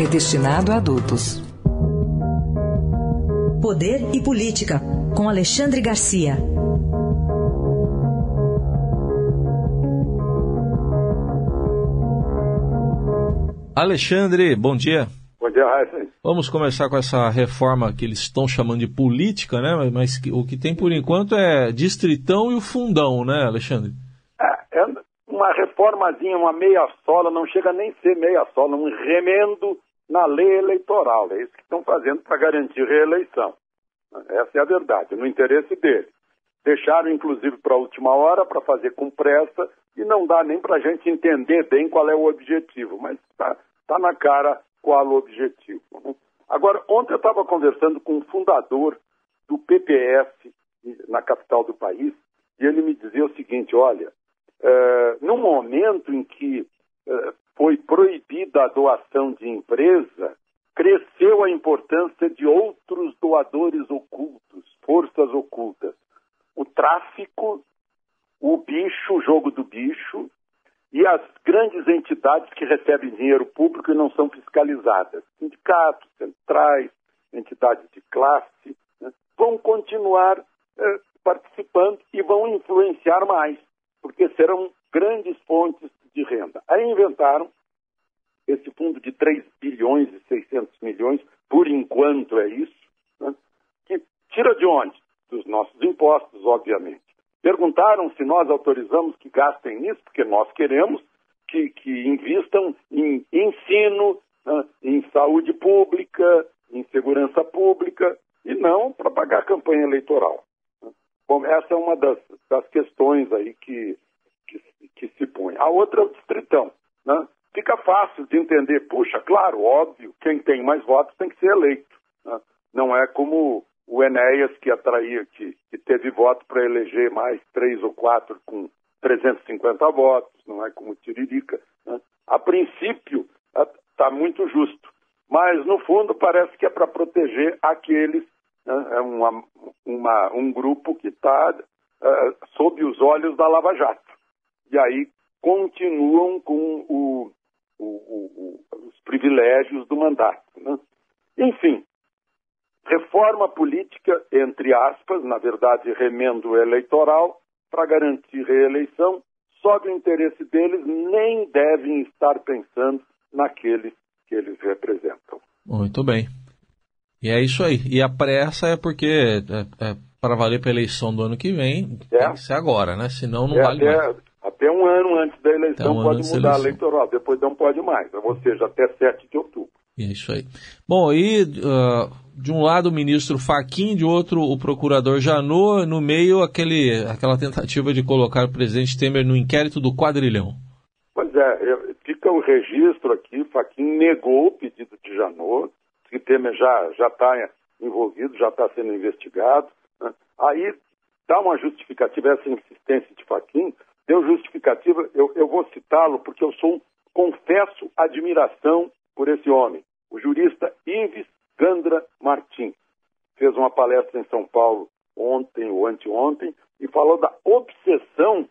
é destinado a adultos. Poder e Política, com Alexandre Garcia. Alexandre, bom dia. Bom dia, Raíssa. Vamos começar com essa reforma que eles estão chamando de política, né? Mas o que tem por enquanto é distritão e o fundão, né, Alexandre? É, é uma reformazinha, uma meia sola, não chega nem a ser meia sola, um remendo na lei eleitoral. É isso que estão fazendo para garantir reeleição. Essa é a verdade, no interesse deles. Deixaram, inclusive, para a última hora para fazer com pressa e não dá nem para a gente entender bem qual é o objetivo, mas está tá na cara qual o objetivo. Agora, ontem eu estava conversando com um fundador do PPF na capital do país e ele me dizia o seguinte: olha, é, no momento em que é, foi proibida a doação de empresa, cresceu a importância de outros doadores ocultos, forças ocultas. O tráfico, o bicho, o jogo do bicho, e as grandes entidades que recebem dinheiro público e não são fiscalizadas, sindicatos, centrais, entidades de classe, né, vão continuar eh, participando e vão influenciar mais, porque serão grandes fontes de renda. Aí inventaram esse fundo de 3 bilhões e 600 milhões, por enquanto é isso, né? que tira de onde? Dos nossos impostos, obviamente. Perguntaram se nós autorizamos que gastem nisso, porque nós queremos que, que invistam em ensino, né? em saúde pública, em segurança pública, e não para pagar campanha eleitoral. Bom, essa é uma das, das questões aí que, que, que se põe. A outra é o distritão. Né? Fica fácil de entender, puxa, claro, óbvio, quem tem mais votos tem que ser eleito. Né? Não é como o Enéas que atraía, que, que teve voto para eleger mais três ou quatro com 350 votos, não é como Tiririca. Né? A princípio, está muito justo, mas no fundo parece que é para proteger aqueles, né? é uma, uma, um grupo que está uh, é, sob os olhos da Lava Jato. E aí continuam com o, o, o, os privilégios do mandato. Né? Enfim, reforma política, entre aspas, na verdade, remendo eleitoral, para garantir reeleição, só do interesse deles, nem devem estar pensando naqueles que eles representam. Muito bem. E é isso aí. E a pressa é porque é, é, para valer para a eleição do ano que vem, é. tem que ser agora, né? Senão não é, vale mais. Até um ano antes da eleição um pode mudar a eleitoral, depois não pode mais, ou seja, até 7 de outubro. É isso aí. Bom, aí uh, de um lado o ministro Faquim, de outro o procurador Janot, no meio aquele, aquela tentativa de colocar o presidente Temer no inquérito do quadrilhão. Pois é, fica o registro aqui, Faquim negou o pedido de Janot, que Temer já está envolvido, já está sendo investigado. Né? Aí dá uma justificativa, essa insistência de Faquim, deu justificativa, eu, eu vou citá-lo porque eu sou confesso admiração por esse homem, o jurista Ives Gandra Martins. Fez uma palestra em São Paulo ontem ou anteontem e falou da obsessão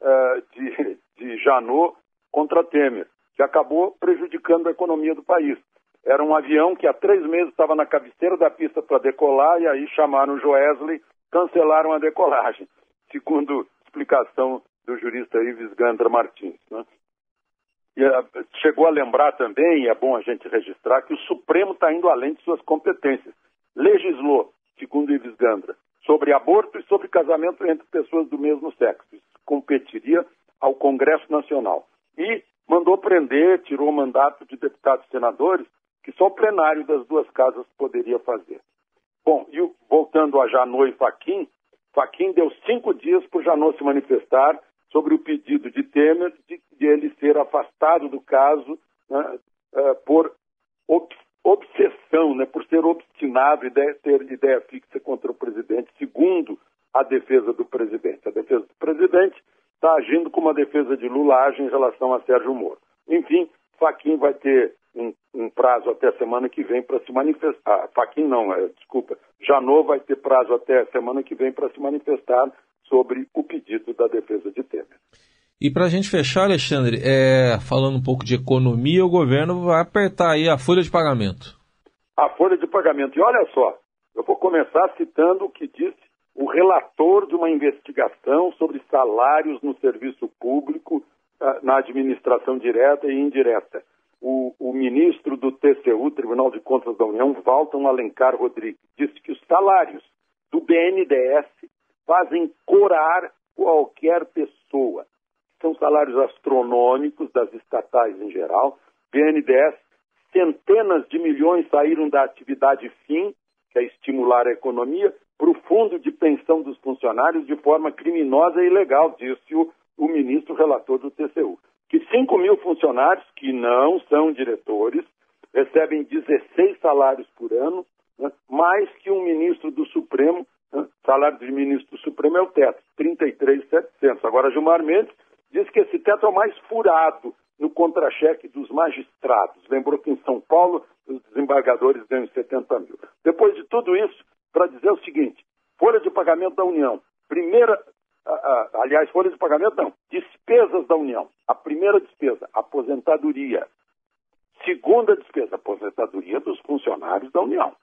uh, de, de Janot contra Temer, que acabou prejudicando a economia do país. Era um avião que há três meses estava na cabeceira da pista para decolar e aí chamaram o Joesley, cancelaram a decolagem, segundo explicação do jurista Ives Gandra Martins. Né? E, uh, chegou a lembrar também, e é bom a gente registrar, que o Supremo está indo além de suas competências. Legislou, segundo Ives Gandra, sobre aborto e sobre casamento entre pessoas do mesmo sexo. Isso competiria ao Congresso Nacional. E mandou prender, tirou o mandato de deputados e senadores, que só o plenário das duas casas poderia fazer. Bom, e voltando a Janot e Faquim, Faquim deu cinco dias para o Janot se manifestar sobre o pedido de Temer de, ele ser afastado do caso né, uh, por não, né, por ser obstinado e ter ideia fixa contra o presidente, segundo a defesa do presidente. A defesa do presidente está agindo como a defesa de Lula age em relação a Sérgio Moro. Enfim, Faquim vai ter um, um prazo até a semana que vem para se manifestar. Faquim não, é, desculpa. Janot vai ter prazo até a semana que vem para se manifestar sobre o pedido da defesa de Temer. E para a gente fechar, Alexandre, é, falando um pouco de economia, o governo vai apertar aí a folha de pagamento. A folha de pagamento. E olha só, eu vou começar citando o que disse o relator de uma investigação sobre salários no serviço público, ah, na administração direta e indireta. O, o, ministro do TCU, Tribunal de Contas da União, Walton Alencar Rodrigues, disse que os salários do BNDES fazem corar qualquer pessoa. São salários astronômicos das estatais em geral. BNDES, centenas de milhões saíram da atividade fim, que é estimular a economia, para o fundo de pensão dos funcionários de forma criminosa e ilegal, disse o, o ministro relator do TCU. Que 5 mil funcionários, que não são diretores, recebem 16 salários por ano, né, mais que um ministro do Supremo, né, salário de ministro do Supremo é o teto, 33,700. Agora, Gilmar Mendes diz que esse teto é o mais furado no contra-cheque dos magistrados. Lembrou que em São Paulo os desembargadores ganham 70 mil. Depois de tudo isso, para dizer o seguinte: folha de pagamento da União, primeira, aliás, folha de pagamento não, despesas da União. A primeira despesa, aposentadoria. Segunda despesa, aposentadoria dos funcionários da União.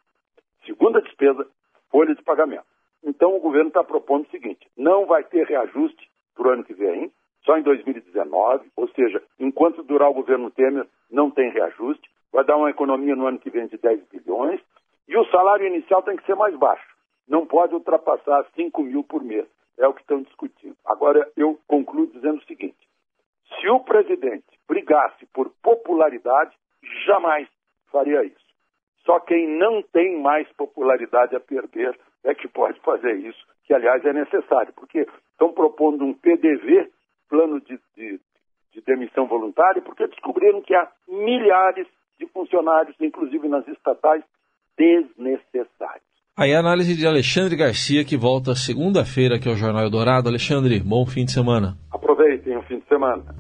Segunda despesa, folha de pagamento. Então o governo está propondo o seguinte: não vai ter reajuste para o ano que vem, só em 2019, ou seja, enquanto durar o governo Temer, não tem reajuste, vai dar uma economia no ano que vem de 10 bilhões, e o salário inicial tem que ser mais baixo. Não pode ultrapassar 5 mil por mês. É o que estão discutindo. Agora, eu concluo dizendo o seguinte: se o presidente brigasse por popularidade, jamais faria isso. Só quem não tem mais popularidade a perder é que pode fazer isso, que aliás é necessário, porque estão propondo um PDV, plano de, de, de demissão voluntária, porque descobriram que há milhares de funcionários, inclusive nas estatais, desnecessários. Aí a análise de Alexandre Garcia, que volta segunda-feira aqui ao Jornal Eldorado. Alexandre, bom fim de semana. Aproveitem o fim de semana.